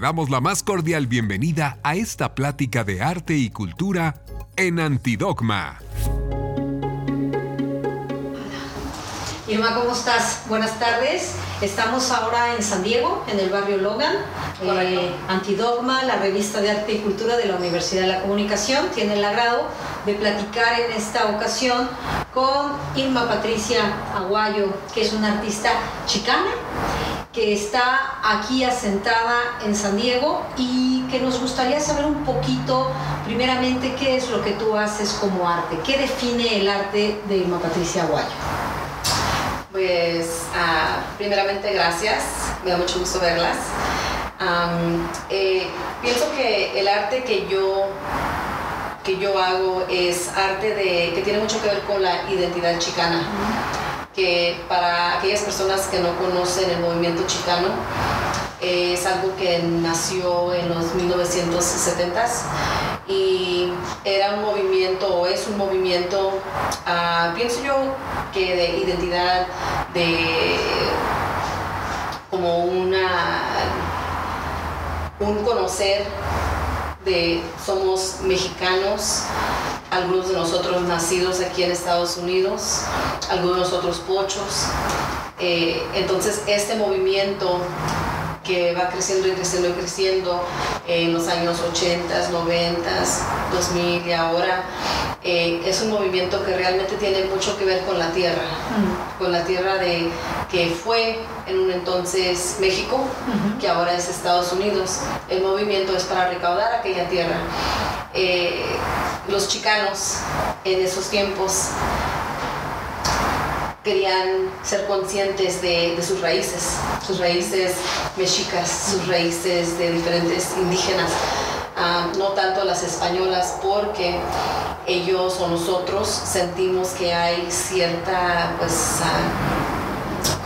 Damos la más cordial bienvenida a esta plática de arte y cultura en Antidogma. Irma, ¿cómo estás? Buenas tardes. Estamos ahora en San Diego, en el barrio Logan. Eh, Antidogma, la revista de arte y cultura de la Universidad de la Comunicación, tiene el agrado de platicar en esta ocasión con Irma Patricia Aguayo, que es una artista chicana que está aquí asentada en San Diego y que nos gustaría saber un poquito, primeramente, qué es lo que tú haces como arte, qué define el arte de Irma Patricia Aguayo. Pues ah, primeramente gracias, me da mucho gusto verlas. Eh, pienso que el arte que yo que yo hago es arte de, que tiene mucho que ver con la identidad chicana que para aquellas personas que no conocen el movimiento chicano, es algo que nació en los 1970s y era un movimiento o es un movimiento, ah, pienso yo, que de identidad, de como una, un conocer de somos mexicanos, algunos de nosotros nacidos aquí en Estados Unidos, algunos de nosotros pochos. Eh, entonces este movimiento que va creciendo y creciendo y creciendo en los años 80, 90, 2000 y ahora, eh, es un movimiento que realmente tiene mucho que ver con la tierra, con la tierra de que fue en un entonces México, que ahora es Estados Unidos. El movimiento es para recaudar aquella tierra. Eh, los chicanos en esos tiempos querían ser conscientes de, sus raíces, sus raíces mexicas, sus raíces de diferentes indígenas, ah, no tanto las españolas, porque ellos o nosotros sentimos que hay cierta, pues, uh,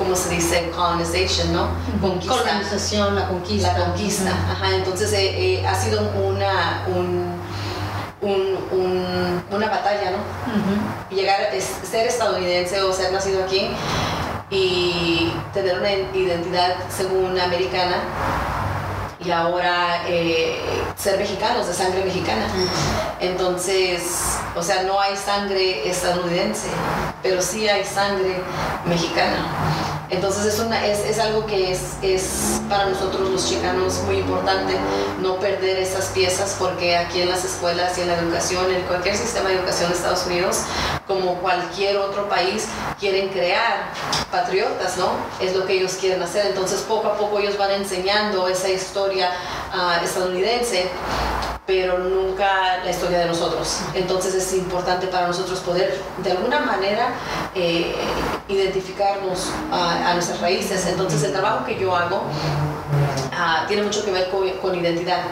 ¿cómo se dice? Colonization, ¿no? Conquista. Colonización, la conquista. La conquista, ajá. Entonces eh, eh, ha sido una, un una batalla, ¿no? Llegar a ser estadounidense o ser nacido aquí y tener una identidad según americana y ahora eh, ser mexicanos, de sangre mexicana. Entonces, o sea, no hay sangre estadounidense, pero sí hay sangre mexicana. Entonces es, una, es, es algo que es, para nosotros los chicanos muy importante no perder esas piezas porque aquí en las escuelas y en la educación, en cualquier sistema de educación de Estados Unidos, como cualquier otro país, quieren crear patriotas, ¿no? Es lo que ellos quieren hacer. Entonces poco a poco ellos van enseñando esa historia uh, estadounidense pero nunca la historia de nosotros. Entonces es importante para nosotros poder de alguna manera eh, identificarnos a, nuestras raíces. Entonces el trabajo que yo hago ah, tiene mucho que ver con, identidad.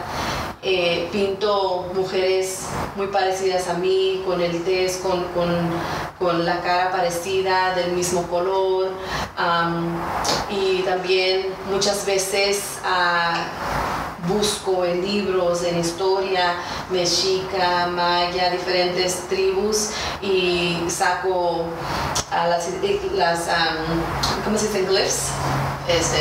Eh, pinto mujeres muy parecidas a mí, con el test, con, con, la cara parecida, del mismo color. y también muchas veces... Uh, busco en libros, en historia mexica, maya, diferentes tribus y saco las, las ¿cómo se dice? Glyphs, este,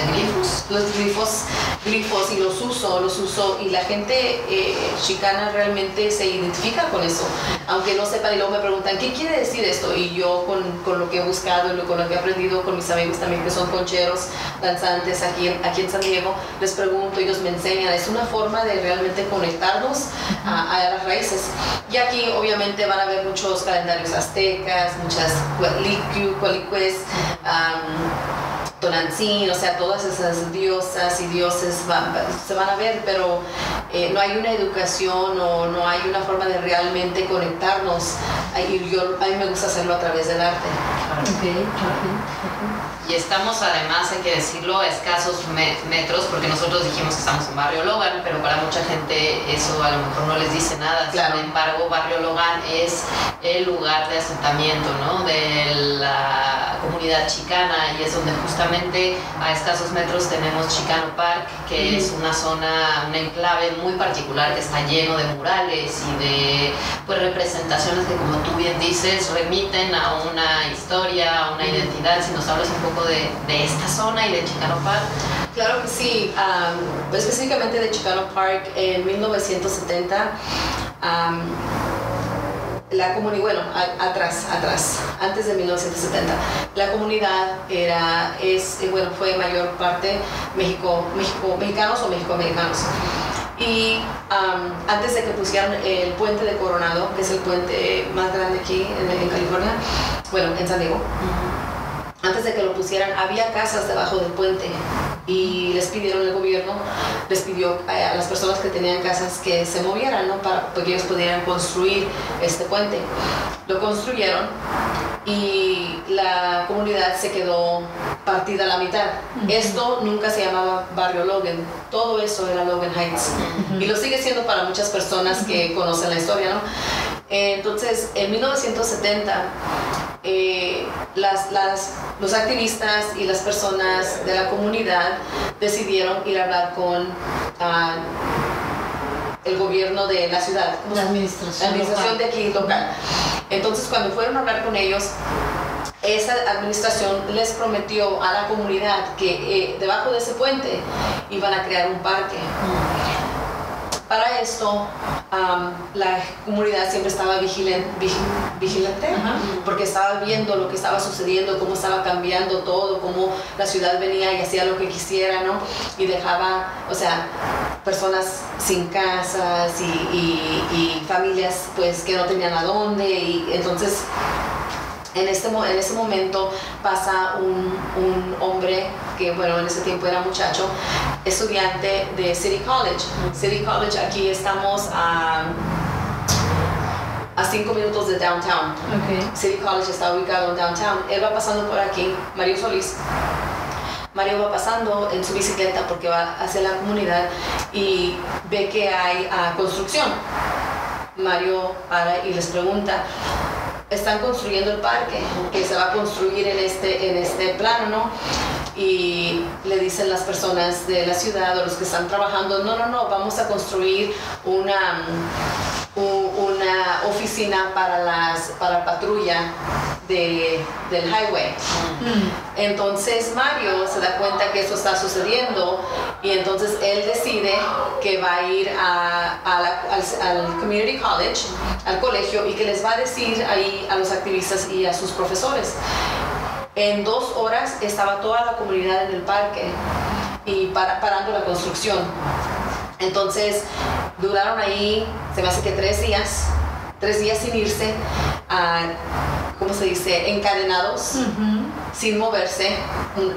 los glifos, glifos y los uso, los uso y la gente eh, chicana realmente se identifica con eso, aunque no sepan y luego me preguntan, ¿qué quiere decir esto? Y yo con, con lo que he buscado y con lo que he aprendido con mis amigos también que son concheros, danzantes aquí, aquí en San Diego, les pregunto, ellos me enseñan, es una forma de realmente conectarnos a, las raíces. Y aquí obviamente van a ver muchos calendarios aztecas, muchas cualicues, Tonantzin, o sea, todas esas diosas y dioses se van a ver, pero eh, no hay una educación o no hay una forma de realmente conectarnos. Y yo, a mí me gusta hacerlo a través del arte. Y estamos además, hay que decirlo, a escasos metros, porque nosotros dijimos que estamos en Barrio Logan, pero para mucha gente eso a lo mejor no les dice nada. Sin embargo, Barrio Logan es el lugar de asentamiento ¿no? de la comunidad chicana y es donde justamente a escasos metros tenemos Chicano Park, que es una zona, un enclave muy particular que está lleno de murales y de pues, representaciones que, como tú bien dices, remiten a una historia, a una identidad. Si nos hablas un poco de, esta zona y de Chicano Park. Claro que sí. específicamente de Chicano Park en 1970. La comunidad, bueno, atrás, atrás, antes de 1970, la comunidad era, es, bueno, fue mayor parte México, México, mexicanos o mexicoamericanos. Y antes de que pusieran el puente de Coronado, que es el puente más grande aquí en, California, bueno, en San Diego, antes de que lo pusieran, había casas debajo del puente y les pidieron el gobierno, les pidió a las personas que tenían casas que se movieran, ¿no? Para que ellos pudieran construir este puente. Lo construyeron y la comunidad se quedó partida a la mitad. Esto nunca se llamaba Barrio Logan, todo eso era Logan Heights. Y lo sigue siendo para muchas personas que conocen la historia, ¿no? Entonces, en 1970, eh, las, las, los activistas y las personas de la comunidad decidieron ir a hablar con ah, el gobierno de la ciudad, la administración, la administración de aquí local. Entonces, cuando fueron a hablar con ellos, esa administración les prometió a la comunidad que eh, debajo de ese puente iban a crear un parque. Para esto, la comunidad siempre estaba vigilante, porque estaba viendo lo que estaba sucediendo, cómo estaba cambiando todo, cómo la ciudad venía y hacía lo que quisiera, ¿no? Y dejaba, o sea, personas sin casas y, familias pues que no tenían a dónde y entonces en este, en ese momento pasa un, un, hombre que, bueno, en ese tiempo era muchacho, estudiante de City College. City College, aquí estamos a, a cinco minutos de downtown. City College está ubicado en downtown. Él va pasando por aquí, Mario Solís. Mario va pasando en su bicicleta porque va hacia la comunidad y ve que hay uh, construcción. Mario para y les pregunta, están construyendo el parque que se va a construir en este, en este plano, ¿no? Y le dicen las personas de la ciudad o los que están trabajando, no, no, no, vamos a construir una, una oficina para, las, para patrulla de, del highway. Mm. Entonces Mario se da cuenta que eso está sucediendo y entonces él decide que va a ir a, al, community college, al colegio, y que les va a decir ahí a los activistas y a sus profesores. En dos horas estaba toda la comunidad en el parque y parando la construcción. Entonces duraron ahí, se me hace que tres días, tres días sin irse, a, ¿cómo se dice?, encadenados, sin moverse,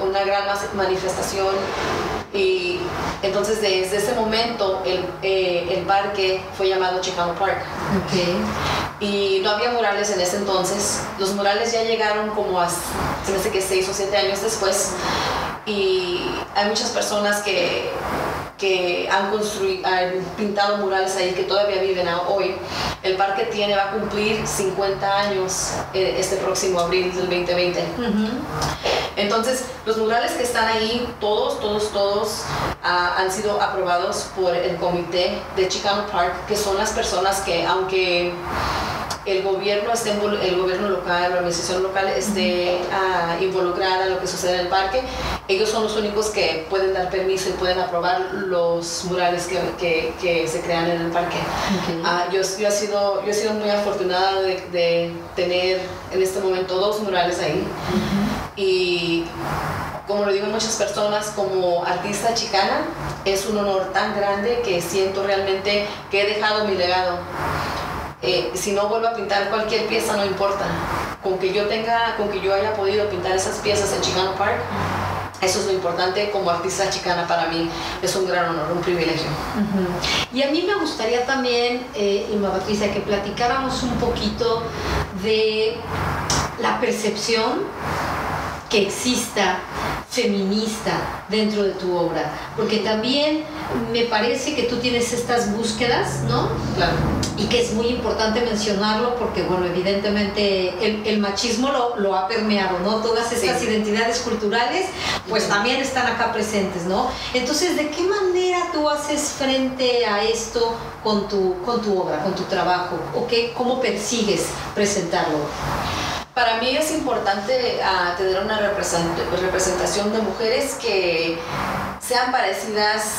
una gran manifestación. Y entonces desde ese momento el, eh, el parque fue llamado Chicano Park. Y no había murales en ese entonces. Los murales ya llegaron como a, se me hace que seis o siete años después. Y hay muchas personas que que han, construido, han pintado murales ahí que todavía viven hoy. El parque tiene, va a cumplir 50 años eh, este próximo abril del 2020. Entonces, los murales que están ahí, todos, todos, todos ah, han sido aprobados por el comité de Chicano Park, que son las personas que, aunque el gobierno esté el gobierno local, la administración local esté uh, involucrada en lo que sucede en el parque, ellos son los únicos que pueden dar permiso y pueden aprobar los murales que, que, se crean en el parque. Ah, yo, yo, he sido, yo he sido muy afortunada de, de, tener en este momento dos murales ahí. Y como lo digo muchas personas, como artista chicana, es un honor tan grande que siento realmente que he dejado mi legado. Eh, si no vuelvo a pintar cualquier pieza, no importa. Con que yo tenga, con que yo haya podido pintar esas piezas en Chicano Park, eso es lo importante como artista chicana para mí. Es un gran honor, un privilegio. Y a mí me gustaría también, eh, Irma Patricia, que platicáramos un poquito de la percepción que exista feminista dentro de tu obra, porque también me parece que tú tienes estas búsquedas, ¿no? Claro. Y que es muy importante mencionarlo porque, bueno, evidentemente el, machismo lo, lo, ha permeado, ¿no? Todas estas identidades culturales, pues también están acá presentes, ¿no? Entonces, ¿de qué manera tú haces frente a esto con tu, con tu obra, con tu trabajo? ¿O qué, cómo persigues presentarlo? Para mí es importante ah, tener una representación de mujeres que sean parecidas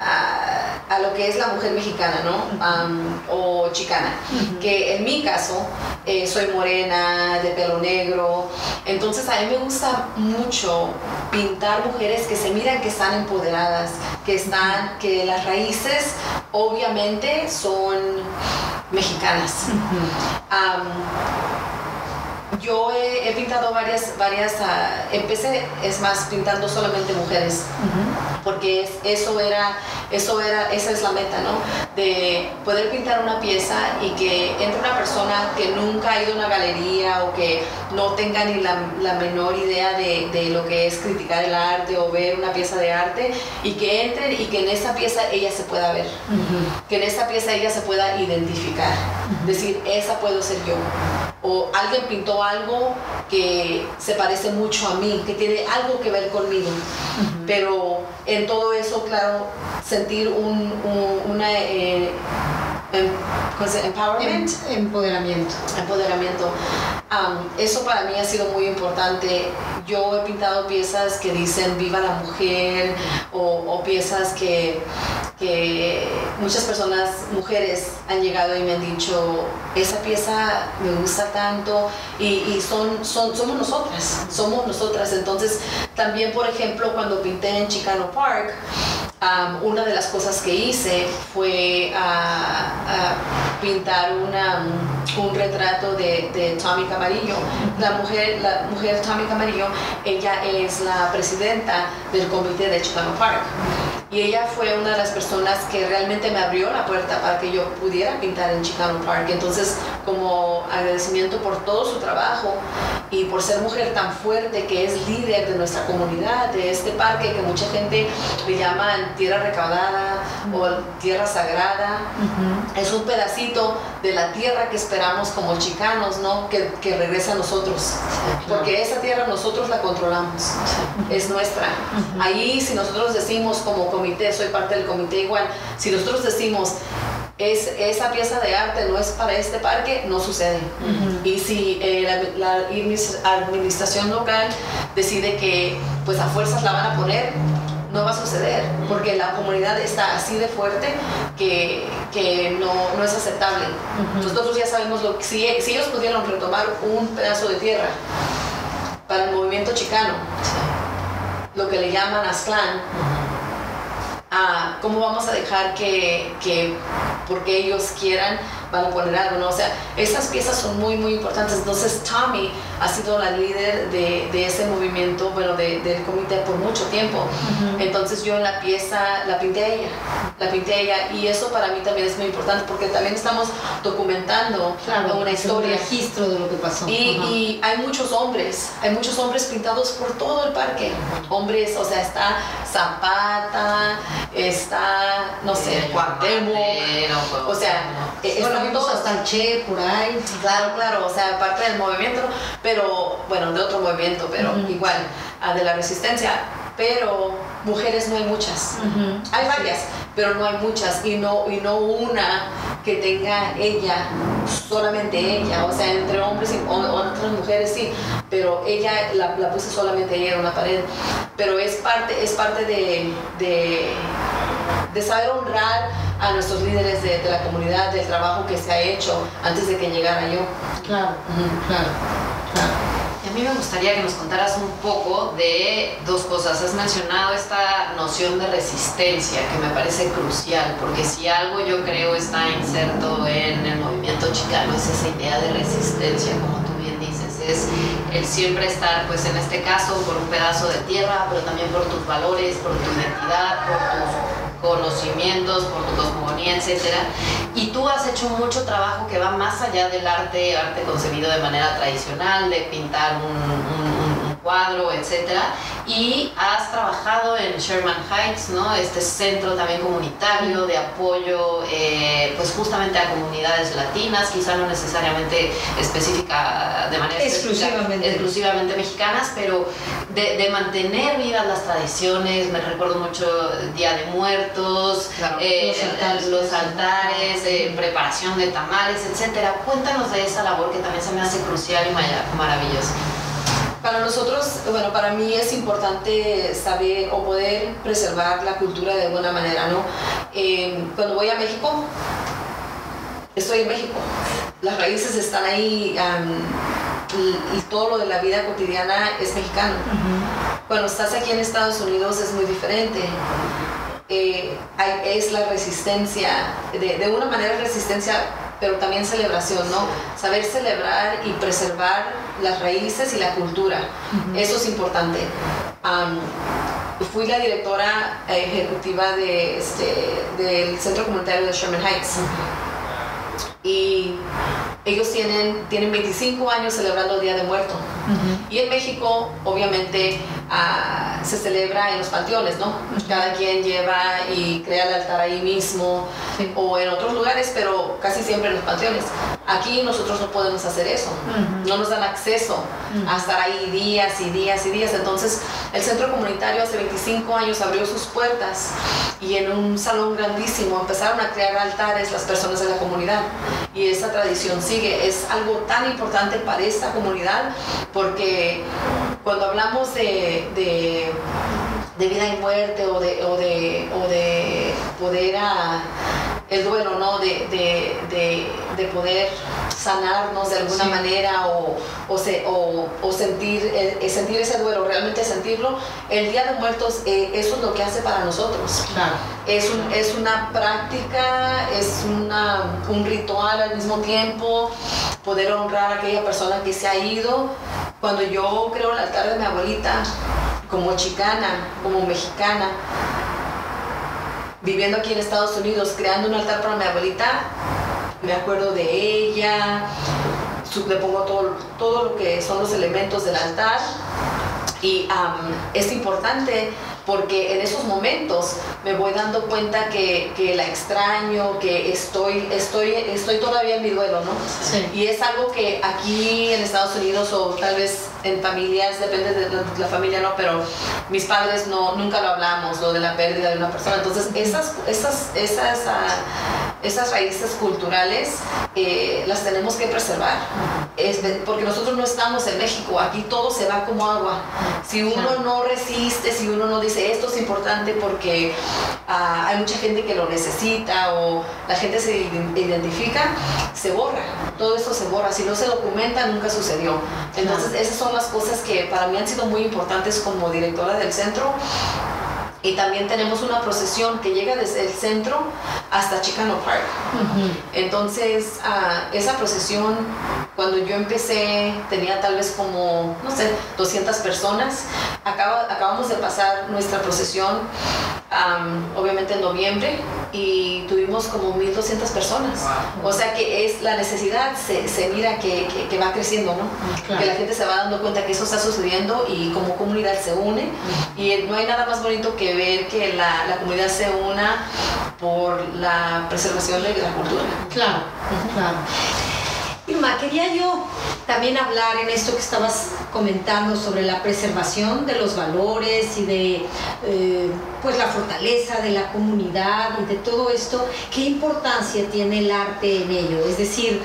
a, lo que es la mujer mexicana, ¿no? o chicana. Que en mi caso, eh, soy morena, de pelo negro, entonces a mí me gusta mucho pintar mujeres que se miran que están empoderadas, que están, que las raíces obviamente son mexicanas yo he, pintado varias, varias, uh, empecé, es más, pintando solamente mujeres, porque eso era, eso era, esa es la meta, ¿no? De poder pintar una pieza y que entre una persona que nunca ha ido a una galería o que no tenga ni la, la menor idea de, de, lo que es criticar el arte o ver una pieza de arte y que entre y que en esa pieza ella se pueda ver, que en esa pieza ella se pueda identificar, decir, esa puedo ser yo o alguien pintó algo que se parece mucho a mí, que tiene algo que ver conmigo. Pero en todo eso, claro, sentir un, una... Eh, em, empowerment. Em, empoderamiento. Empoderamiento. eso para mí ha sido muy importante. Yo he pintado piezas que dicen viva la mujer o piezas que que muchas personas, mujeres, han llegado y me han dicho, esa pieza me gusta tanto y, son, son, somos nosotras, somos nosotras. Entonces, también, por ejemplo, cuando pinté en Chicano Park, una de las cosas que hice fue pintar una, un retrato de, de, Tommy Camarillo. La mujer, la mujer Tommy Camarillo, ella es la presidenta del comité de Chicano Park y ella fue una de las personas que realmente me abrió la puerta para que yo pudiera pintar en Chicano Park. Entonces, como agradecimiento por todo su trabajo y por ser mujer tan fuerte que es líder de nuestra comunidad, de este parque que mucha gente le llama tierra recaudada o tierra sagrada, es un pedacito de la tierra que esperamos como chicanos, ¿no? Que, que regrese a nosotros, porque esa tierra nosotros la controlamos, es nuestra. Ahí si nosotros decimos como comité, soy parte del comité igual, si nosotros decimos es, esa pieza de arte no es para este parque, no sucede. Y si eh, la, administración local decide que pues a fuerzas la van a poner, no va a suceder, porque la comunidad está así de fuerte que, que no, no, es aceptable. Nosotros ya sabemos lo que, si, si, ellos pudieron retomar un pedazo de tierra para el movimiento chicano, lo que le llaman Aztlán, ¿cómo vamos a dejar que, que porque ellos quieran van a poner algo, ¿no? O sea, estas piezas son muy, muy importantes. Entonces, Tommy ha sido la líder de, de ese movimiento, bueno, de, del comité por mucho tiempo. Entonces, yo en la pieza la pinté a ella, la pinté a ella, y eso para mí también es muy importante porque también estamos documentando una historia. Un registro de lo que pasó. Y, y, hay muchos hombres, hay muchos hombres pintados por todo el parque. Hombres, o sea, está Zapata, está, no sé, Cuauhtémoc, o sea, bueno, hasta el Che por ahí. Claro, claro, o sea, parte del movimiento, pero, bueno, de otro movimiento, pero igual, de la resistencia. Pero mujeres no hay muchas. Hay varias, pero no hay muchas. Y no, y no una que tenga ella, solamente ella. O sea, entre hombres y otras mujeres sí, pero ella la, la puse solamente ella en una pared. Pero es parte, es parte de, de, de saber honrar a nuestros líderes de, la comunidad, del trabajo que se ha hecho antes de que llegara yo. Claro, claro, claro. Y a mí me gustaría que nos contaras un poco de dos cosas. Has mencionado esta noción de resistencia que me parece crucial, porque si algo yo creo está inserto en el movimiento chicano es esa idea de resistencia, como tú bien dices, es el siempre estar, pues en este caso, por un pedazo de tierra, pero también por tus valores, por tu identidad, por tus conocimientos, por tu cosmogonía, etc. Y tú has hecho mucho trabajo que va más allá del arte, arte concebido de manera tradicional, de pintar un, cuadro, etcétera, y has trabajado en Sherman Heights, ¿no? Este centro también comunitario de apoyo, eh, pues justamente a comunidades latinas, quizá no necesariamente específica de manera exclusivamente, exclusivamente mexicanas, pero de, mantener vivas las tradiciones. Me recuerdo mucho Día de Muertos, eh, los altares, eh, preparación de tamales, etcétera. Cuéntanos de esa labor que también se me hace crucial y maravillosa. Para nosotros, bueno, para mí es importante saber o poder preservar la cultura de alguna manera, ¿no? Eh, cuando voy a México, estoy en México. Las raíces están ahí y, todo lo de la vida cotidiana es mexicano. Cuando estás aquí en Estados Unidos es muy diferente. Eh, es la resistencia, de, de una manera resistencia pero también celebración, ¿no? Saber celebrar y preservar las raíces y la cultura. Eso es importante. fui la directora ejecutiva de, este, del Centro Comunitario de Sherman Heights. Y ellos tienen, tienen 25 años celebrando el Día de Muerto. Y en México, obviamente, ah, se celebra en los panteones, ¿no? Cada quien lleva y crea el altar ahí mismo o en otros lugares, pero casi siempre en los panteones. Aquí nosotros no podemos hacer eso, no nos dan acceso a estar ahí días y días y días. Entonces, el centro comunitario hace 25 años abrió sus puertas y en un salón grandísimo empezaron a crear altares las personas de la comunidad. Y esa tradición sigue. Es algo tan importante para esta comunidad porque cuando hablamos de, de, vida y muerte o de, o de, o de poder a el duelo, ¿no? De, de, poder sanarnos de alguna manera o, o, sentir, eh, sentir ese duelo, realmente sentirlo. El Día de Muertos, eh, eso es lo que hace para nosotros. Es, es una práctica, es una, un ritual al mismo tiempo, poder honrar a aquella persona que se ha ido. Cuando yo creo el altar de mi abuelita, como chicana, como mexicana, viviendo aquí en Estados Unidos, creando un altar para mi abuelita, me acuerdo de ella, le pongo todo, todo lo que son los elementos del altar y es importante porque en esos momentos me voy dando cuenta que, que, la extraño, que estoy, estoy, estoy todavía en mi duelo, ¿no? Y es algo que aquí en Estados Unidos o tal vez en familias, depende de la, familia, ¿no? Pero mis padres no, nunca lo hablamos, lo de la pérdida de una persona. Entonces, esas, esas, esas, uh, esas raíces culturales eh, las tenemos que preservar. Es, porque nosotros no estamos en México, aquí todo se va como agua. Si uno no resiste, si uno no dice esto es importante porque uh, hay mucha gente que lo necesita o la gente se identifica, se borra. Todo esto se borra. Si no se documenta, nunca sucedió. Entonces, esas son las cosas que para mí han sido muy importantes como directora del centro. Y también tenemos una procesión que llega desde el centro hasta Chicano Park. Entonces, uh, esa procesión, cuando yo empecé, tenía tal vez como, no sé, 200 personas. Acaba, acabamos de pasar nuestra procesión obviamente en noviembre y tuvimos como 1.200 personas. O sea que es la necesidad, se, se mira que, que, va creciendo, ¿no? Que la gente se va dando cuenta que eso está sucediendo y como comunidad se une. Y no hay nada más bonito que ver que la, la comunidad se una por la preservación de la cultura. Claro, claro. Irma, quería yo también hablar en esto que estabas comentando sobre la preservación de los valores y de eh, pues la fortaleza de la comunidad y de todo esto. ¿Qué importancia tiene el arte en ello? Es decir,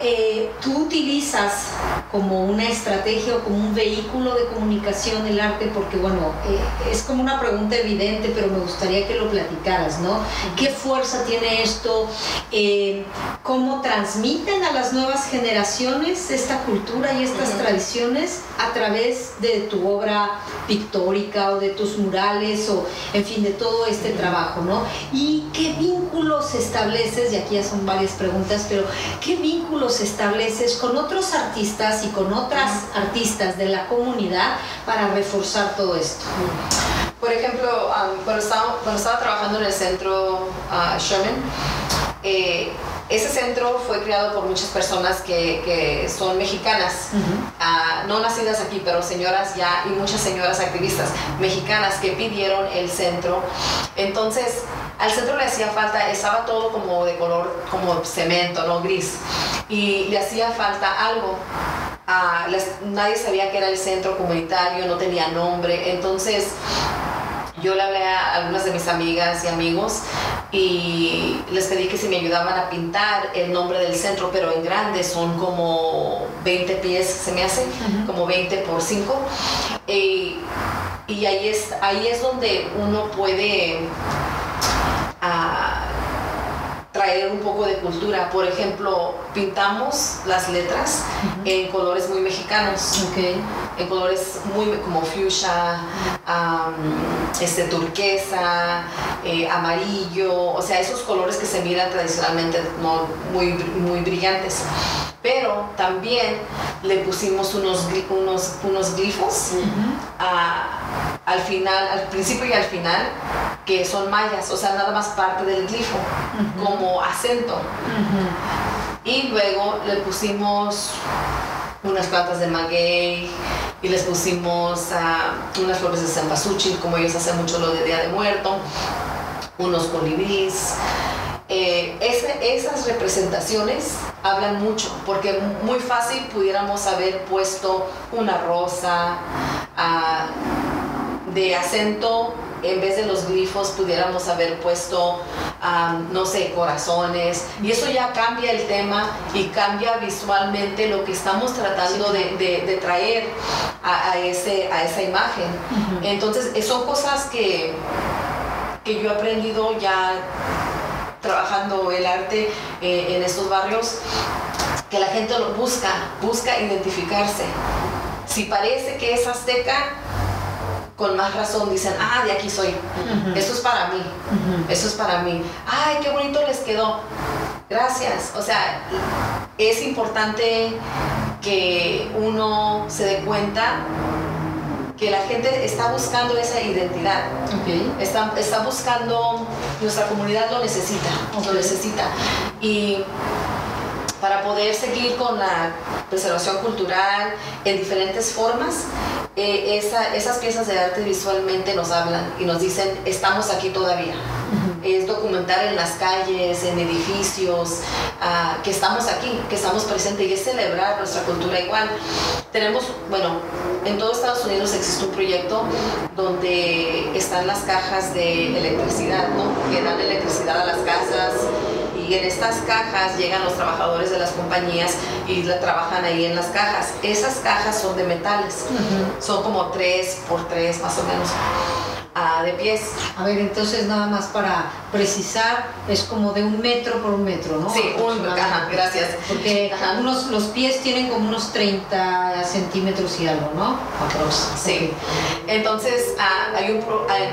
eh, tú utilizas como una estrategia o como un vehículo de comunicación el arte porque bueno, eh, es como una pregunta evidente, pero me gustaría que lo platicaras, ¿no? ¿Qué fuerza tiene esto? Eh, ¿Cómo transmiten a las nuevas generaciones esta cultura y estas tradiciones a través de tu obra pictórica o de tus murales o en fin, de todo este trabajo, ¿no? ¿Y qué vínculos estableces? Y aquí ya son varias preguntas, pero ¿qué vínculos estableces con otros artistas y con otras artistas de la comunidad para reforzar todo esto? Por ejemplo, um, cuando, estaba, cuando, estaba, trabajando en el centro uh, Sherman, eh, ese centro fue creado por muchas personas que, que son mexicanas, ah, no nacidas aquí, pero señoras ya y muchas señoras activistas mexicanas que pidieron el centro. Entonces, al centro le hacía falta, estaba todo como de color, como cemento, no gris, y le hacía falta algo. Ah, nadie sabía que era el centro comunitario, no tenía nombre, entonces yo le hablé a algunas de mis amigas y amigos y les pedí que si me ayudaban a pintar el nombre del centro, pero en grande, son como 20 pies, se me hace, como 20 por 5. y ahí es, ahí es donde uno puede ah, traer un poco de cultura. Por ejemplo, pintamos las letras en colores muy mexicanos. En colores muy como fuchsia, este, turquesa, eh, amarillo, o sea, esos colores que se miran tradicionalmente no muy, muy brillantes. Pero también le pusimos unos, unos, unos glifos al final, al principio y al final, que son mayas, o sea, nada más parte del glifo, como acento. Y luego le pusimos unas plantas de maguey y les pusimos uh, unas flores de cempasúchil, como ellos hacen mucho lo de Día de Muerto, unos colibríes. Eh, esas representaciones hablan mucho, porque muy fácil pudiéramos haber puesto una rosa uh, de acento en vez de los glifos pudiéramos haber puesto, no sé, corazones. Y eso ya cambia el tema y cambia visualmente lo que estamos tratando de, traer a, ese, a esa imagen. Entonces, son cosas que, que yo he aprendido ya trabajando el arte eh, en estos barrios, que la gente lo busca, busca identificarse. Si parece que es azteca, con más razón dicen, ah, de aquí soy. Eso es para mí. Eso es para mí. Ay, qué bonito les quedó. Gracias. O sea, es importante que uno se dé cuenta que la gente está buscando esa identidad. Está, está buscando, nuestra comunidad lo necesita, lo necesita. Y para poder seguir con la preservación cultural en diferentes formas, eh, esas piezas de arte visualmente nos hablan y nos dicen, estamos aquí todavía. Es documentar en las calles, en edificios, ah, que estamos aquí, que estamos presentes y es celebrar nuestra cultura igual. Tenemos, bueno, en todo Estados Unidos existe un proyecto donde están las cajas de electricidad, ¿no? que dan electricidad a las casas y en estas cajas llegan los trabajadores de las compañías y la trabajan ahí en las cajas. Esas cajas son de metales, son como 3 por 3 más o menos de pies. A ver, entonces nada más para precisar, es como de un metro por un metro, ¿no? Sí, un, ajá, gracias. Porque Unos, los pies tienen como unos 30 centímetros y algo, ¿no? Sí. Entonces, ah, hay un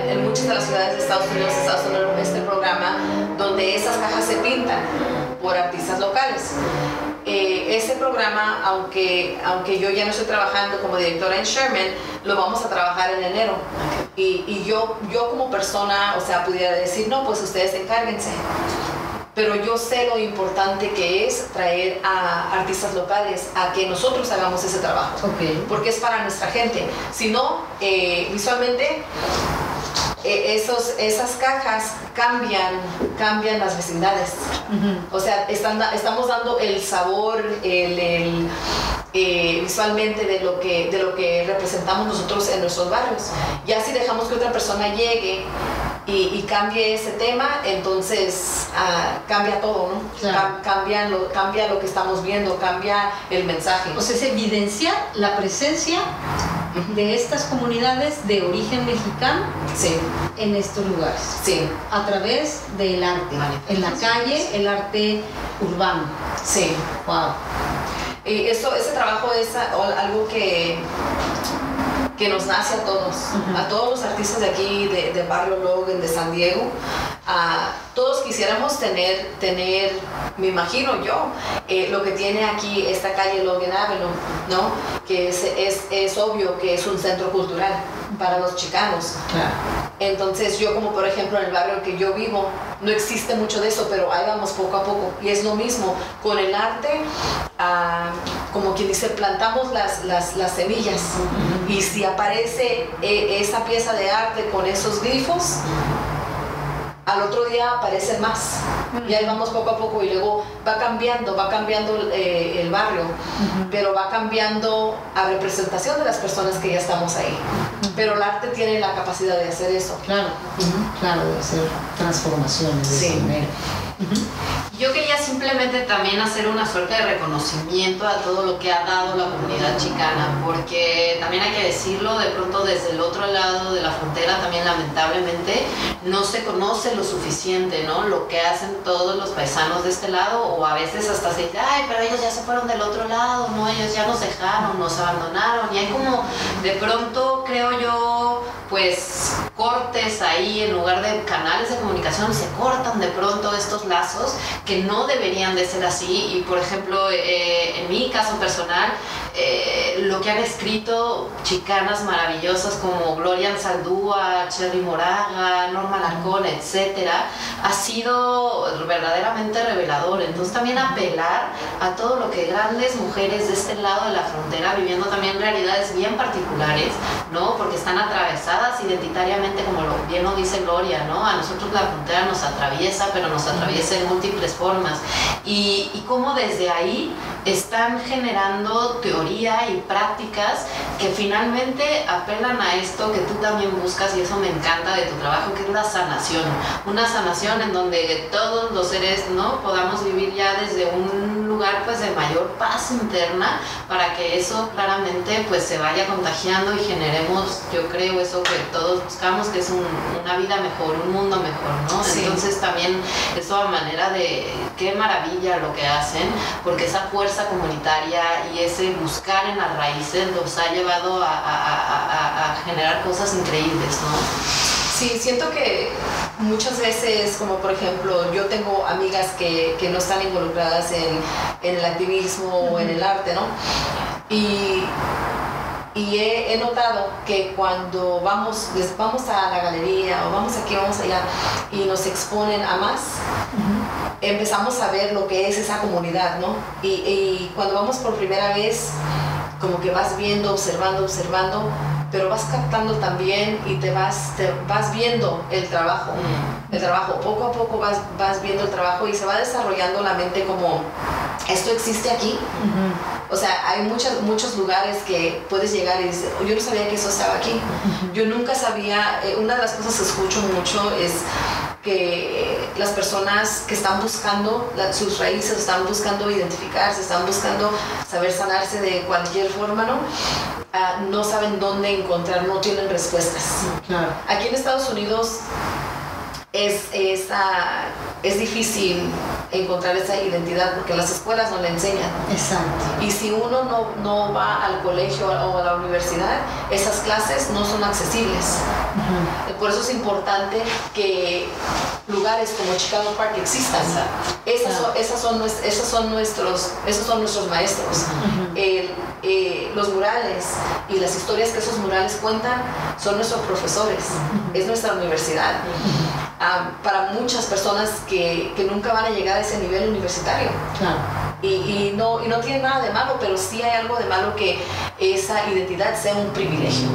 en muchas de las ciudades de Estados Unidos está haciendo este programa donde esas cajas se pintan por artistas locales. Eh, ese programa, aunque, aunque yo ya no estoy trabajando como directora en Sherman, lo vamos a trabajar en enero. Y, y yo, yo como persona, o sea, pudiera decir, no, pues ustedes encárguense pero yo sé lo importante que es traer a artistas locales a que nosotros hagamos ese trabajo, porque es para nuestra gente. Si no, eh, visualmente e, esos, esas cajas cambian, cambian las vecindades. O sea, están, estamos dando el sabor, el, eh, visualmente de lo, que, de lo que representamos nosotros en nuestros barrios. Ya si dejamos que otra persona llegue y, cambie ese tema, entonces ah, cambia todo, ¿no? cambia, lo, cambia lo que estamos viendo, cambia el mensaje. O sea, se evidencia la presencia de estas comunidades de origen mexicano sí. en estos lugares. Sí. A través del arte. En la calle, el arte urbano. Sí. Wow. Y eso, ese trabajo es algo que que nos nace a todos, a todos los artistas de aquí, de, Barrio Logan, de San Diego. a todos quisiéramos tener, tener, me imagino yo, eh, lo que tiene aquí esta calle Logan Avenue, ¿no? Que es, es, es obvio que es un centro cultural para los chicanos. Entonces yo como por ejemplo en el barrio que yo vivo, no existe mucho de eso, pero ahí vamos poco a poco. Y es lo mismo con el arte, ah, como quien dice, plantamos las, las, las semillas. Y si aparece eh, esa pieza de arte con esos grifos, al otro día aparecen más. Y ahí vamos poco a poco y luego va cambiando, va cambiando eh, el barrio, pero va cambiando a representación de las personas que ya estamos ahí. Pero el arte tiene la capacidad de hacer eso. Claro, claro, de hacer transformaciones de sí. Yo quería simplemente también hacer una suerte de reconocimiento a todo lo que ha dado la comunidad chicana, porque también hay que decirlo, de pronto desde el otro lado de la frontera también lamentablemente no se conoce lo suficiente, ¿no? Lo que hacen todos los paisanos de este lado, o a veces hasta se dice, ay, pero ellos ya se fueron del otro lado, ¿no? Ellos ya nos dejaron, nos abandonaron, y hay como, de pronto creo yo, pues cortes ahí en lugar de canales de comunicación, se cortan de pronto estos lazos que no deberían de ser así y por ejemplo eh, en mi caso personal eh, lo que han escrito chicanas maravillosas como Gloria Saldúa, Cherry Moraga, Norma Larcón, etcétera, ha sido verdaderamente revelador. Entonces también apelar a todo lo que grandes mujeres de este lado de la frontera viviendo también realidades bien particulares, ¿no? Porque están atravesadas identitariamente, como bien lo dice Gloria, ¿no? A nosotros la frontera nos atraviesa, pero nos atraviesa en múltiples formas. Y, y cómo desde ahí están generando teoría y prácticas que finalmente apelan a esto que tú también buscas y eso me encanta de tu trabajo, que es la sanación. Una sanación en donde todos los seres no podamos vivir ya desde un lugar pues de mayor paz interna para que eso claramente pues se vaya contagiando y generemos, yo creo, eso que todos buscamos, que es una vida mejor, un mundo mejor, ¿no? Entonces también eso a manera de qué maravilla lo que hacen, porque esa fuerza comunitaria y ese buscar en las raíces los ha llevado a, generar cosas increíbles, ¿no? Sí, siento que muchas veces, como por ejemplo, yo tengo amigas que, no están involucradas en, el activismo o en el arte, ¿no? Y, he, notado que cuando vamos, vamos a la galería o vamos aquí, vamos allá y nos exponen a más, empezamos a ver lo que es esa comunidad, ¿no? Y, cuando vamos por primera vez, como que vas viendo, observando, observando, pero vas captando también y te vas, te vas viendo el trabajo, mm. el trabajo, poco a poco vas, vas viendo el trabajo y se va desarrollando la mente como, esto existe aquí. O sea, hay muchos, muchos lugares que puedes llegar y dices, yo no sabía que eso estaba aquí. Yo nunca sabía, eh, una de las cosas que escucho mucho es que las personas que están buscando sus raíces, están buscando identificarse, están buscando saber sanarse de cualquier forma, ¿no? Ah, no saben dónde encontrar, no tienen respuestas. Aquí en Estados Unidos es, es, es difícil encontrar esa identidad porque las escuelas no le enseñan. Exacto. Y si uno no, no va al colegio o a la universidad, esas clases no son accesibles. Por eso es importante que lugares como Chicago Park existan. Esas, son, esas, son, esos son nuestros, esos son nuestros maestros. Eh, los murales y las historias que esos murales cuentan son nuestros profesores, es nuestra universidad. para muchas personas que, que, nunca van a llegar a ese nivel universitario. Y, y, no, y no tiene nada de malo, pero sí hay algo de malo que esa identidad sea un privilegio.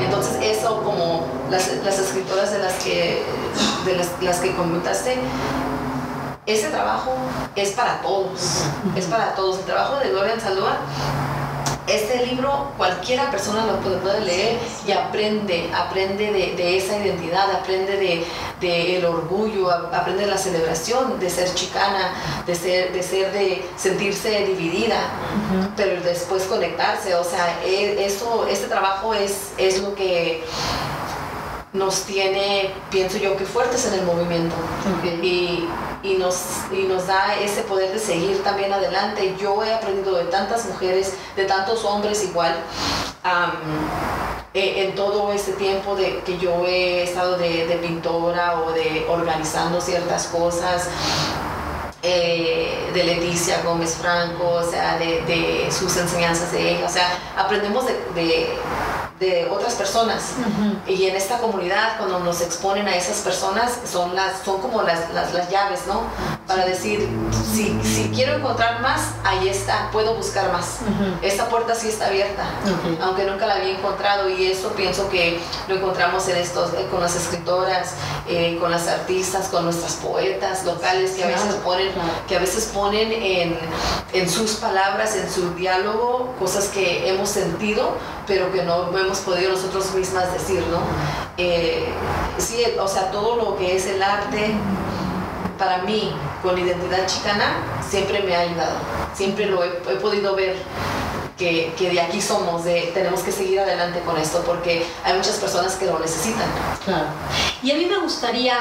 Entonces eso como las, las, escritoras de las que, de las, las que comentaste, ese trabajo es para todos, es para todos. El trabajo de Gloria Salúa este libro cualquiera persona lo puede, leer y aprende, aprende de, esa identidad, aprende de, el orgullo, aprende de la celebración de ser chicana, de ser, de ser, de sentirse dividida, pero después conectarse. O sea, e, eso, este trabajo es, es lo que nos tiene, pienso yo, que fuertes en el movimiento y, y, nos, y nos da ese poder de seguir también adelante. Yo he aprendido de tantas mujeres, de tantos hombres igual, e, en todo este tiempo de, que yo he estado de, de pintora o de organizando ciertas cosas. Eh, de Leticia Gómez Franco, o sea, de, de, sus enseñanzas de ella, o sea, aprendemos de, de otras personas. Y en esta comunidad, cuando nos exponen a esas personas, son, las, son como las, las, las llaves, ¿no? Para decir, si, si, quiero encontrar más, ahí está, puedo buscar más. Esta puerta sí está abierta, aunque nunca la había encontrado. Y eso pienso que lo encontramos en estos, eh, con las escritoras, eh, con las artistas, con nuestras poetas locales que a veces ponen, que a veces ponen en, en sus palabras, en su diálogo, cosas que hemos sentido, pero que no hemos podido nosotros mismas decir, ¿no? Eh, sí, o sea, todo lo que es el arte, para mí, con identidad chicana, siempre me ha ayudado, siempre lo he, podido ver. Que, que, de aquí somos, de tenemos que seguir adelante con esto porque hay muchas personas que lo necesitan. Y a mí me gustaría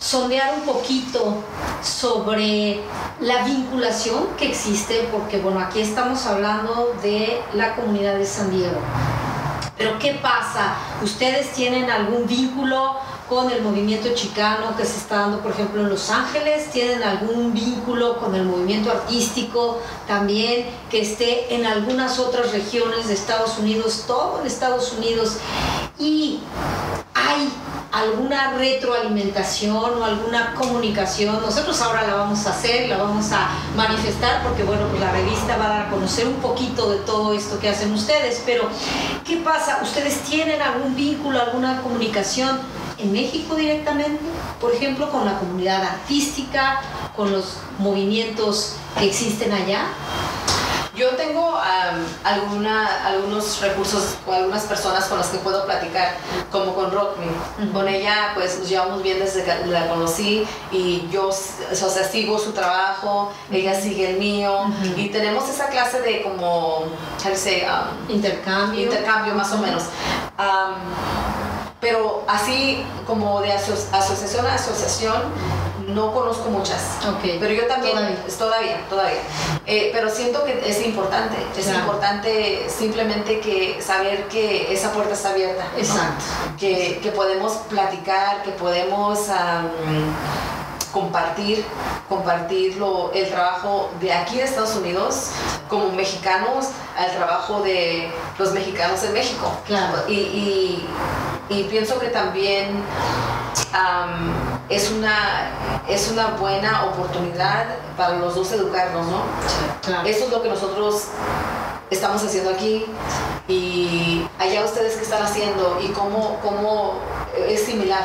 sondear un poquito sobre la vinculación que existe, porque bueno, aquí estamos hablando de la comunidad de San Diego. Pero ¿qué pasa? ¿Ustedes tienen algún vínculo con el movimiento chicano que se está dando, por ejemplo, en Los Ángeles? ¿Tienen algún vínculo con el movimiento artístico también que esté en algunas otras regiones de Estados Unidos, todo en Estados Unidos? Y hay alguna retroalimentación o alguna comunicación. Nosotros ahora la vamos a hacer, la vamos a manifestar porque bueno, pues la revista va a dar a conocer un poquito de todo esto que hacen ustedes, pero ¿qué pasa? ¿Ustedes tienen algún vínculo, alguna comunicación en México directamente? Por ejemplo, con la comunidad artística, con los movimientos que existen allá. Yo tengo alguna, algunos recursos o algunas personas con las que puedo platicar, como con Rockme. Con ella, pues nos llevamos bien desde que la conocí y yo, o sea, sigo su trabajo, ella sigue el mío y tenemos esa clase de como, um, intercambio. Intercambio, más o menos. pero así como de asociación a asociación, no conozco muchas. Pero yo también, todavía, todavía. Eh, pero siento que es importante, es importante simplemente que saber que esa puerta está abierta. Exacto. Que, que, podemos platicar, que podemos compartir, compartir el trabajo de aquí de Estados Unidos como mexicanos al trabajo de los mexicanos en México. Claro. Y, y, y pienso que también es, una, es una buena oportunidad para los dos educarnos, ¿no? Claro. Eso es lo que nosotros estamos haciendo aquí y allá ustedes qué están haciendo y cómo, cómo es similar,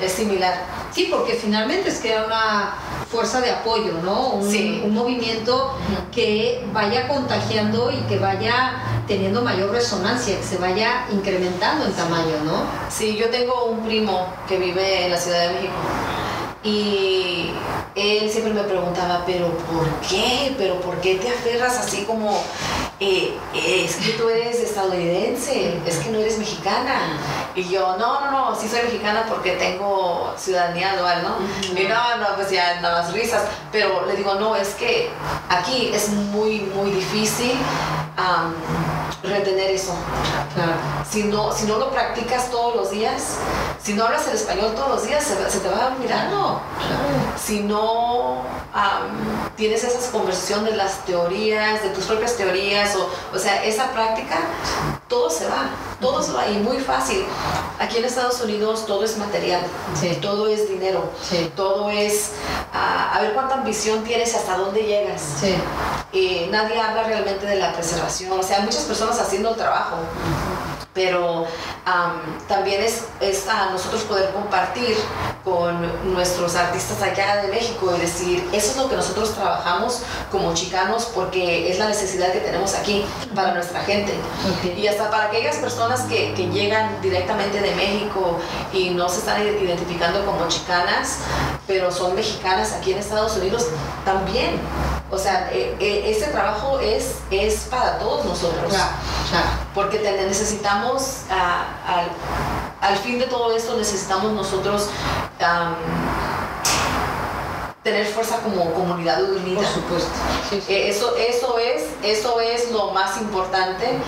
es similar. Sí, porque finalmente es que una fuerza de apoyo, ¿no? Un, un movimiento que vaya contagiando y que vaya teniendo mayor resonancia, que se vaya incrementando en tamaño, ¿no? Sí, yo tengo un primo que vive en la Ciudad de México y él siempre me preguntaba, pero ¿por qué? ¿Pero por qué te aferras así como, eh, es que tú eres estadounidense, es que no eres mexicana? Y yo, no, no, no, sí soy mexicana porque tengo ciudadanía dual, ¿no? Y no, no, pues ya nada más risas, pero le digo, no, es que aquí es muy, muy difícil retener eso. Si, no, si no lo practicas todos los días, si no hablas el español todos los días, se, te va a olvidar. Si no tienes esas conversaciones de las teorías, de tus propias teorías, o, o sea, esa práctica, todo se va, todo se va y muy fácil. Aquí en Estados Unidos todo es material, todo es dinero, todo es ah, a ver cuánta ambición tienes y hasta dónde llegas. Y nadie habla realmente de la preservación, o sea, hay muchas personas haciendo el trabajo pero también es, es, a nosotros poder compartir con nuestros artistas allá de México y decir, eso es lo que nosotros trabajamos como chicanos porque es la necesidad que tenemos aquí para nuestra gente. Y hasta para aquellas personas que, que, llegan directamente de México y no se están identificando como chicanas, pero son mexicanas aquí en Estados Unidos, también. O sea, e, e, ese trabajo es, es para todos nosotros. Porque necesitamos, al, fin de todo esto, necesitamos nosotros tener fuerza como comunidad unida. Por supuesto. Eh, eso, eso, es, eso es lo más importante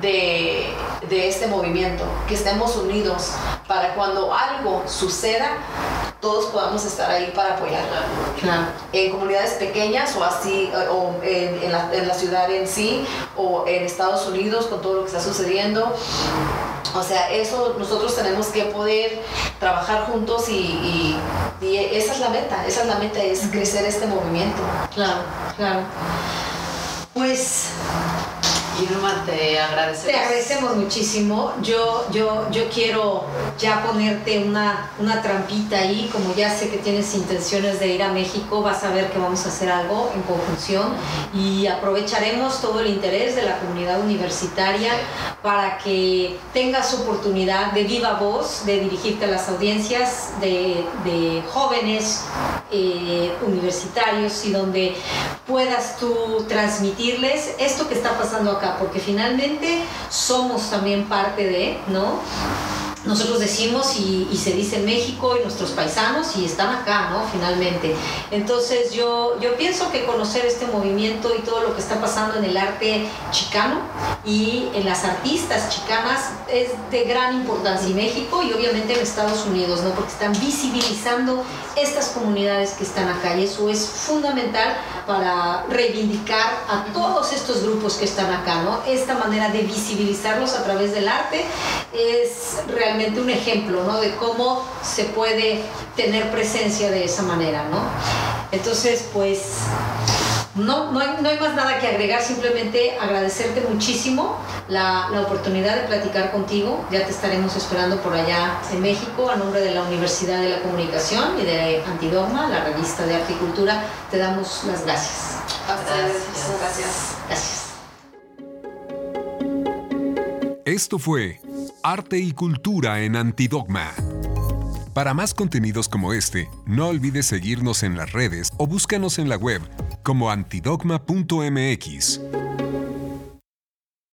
de, de este movimiento, que estemos unidos para cuando algo suceda, todos podamos estar ahí para apoyar. En comunidades pequeñas o así, o en, la, en la ciudad en sí, o en Estados Unidos con todo lo que está sucediendo. O sea, eso nosotros tenemos que poder trabajar juntos y, y, esa es la meta, esa es la meta, es crecer este movimiento. Claro, claro. Pues Te agradecemos. Muchísimo. Yo, yo, yo quiero ya ponerte una, una trampita ahí, como ya sé que tienes intenciones de ir a México, vas a ver que vamos a hacer algo en conjunción y aprovecharemos todo el interés de la comunidad universitaria para que tengas oportunidad de viva voz de dirigirte a las audiencias de, de jóvenes eh, universitarios y donde puedas tú transmitirles esto que está pasando acá porque finalmente somos también parte de, ¿no? nosotros decimos y, se dice México y nuestros paisanos y están acá, ¿no? Finalmente. Entonces yo, yo pienso que conocer este movimiento y todo lo que está pasando en el arte chicano y en las artistas chicanas es de gran importancia en México y obviamente en Estados Unidos, ¿no? Porque están visibilizando estas comunidades que están acá y eso es fundamental para reivindicar a todos estos grupos que están acá, ¿no? Esta manera de visibilizarlos a través del arte es realmente un ejemplo, ¿no? De cómo se puede tener presencia de esa manera, ¿no? Entonces, pues, no, no, hay, no hay más nada que agregar, simplemente agradecerte muchísimo la, la, oportunidad de platicar contigo. Ya te estaremos esperando por allá en México a nombre de la Universidad de la Comunicación y de Antidogma, la revista de Arte y Cultura. Te damos las gracias. Gracias. Gracias. Gracias. Esto fue Arte y Cultura en Antidogma. Para más contenidos como este, no olvides seguirnos en las redes o búscanos en la web como antidogma.mx.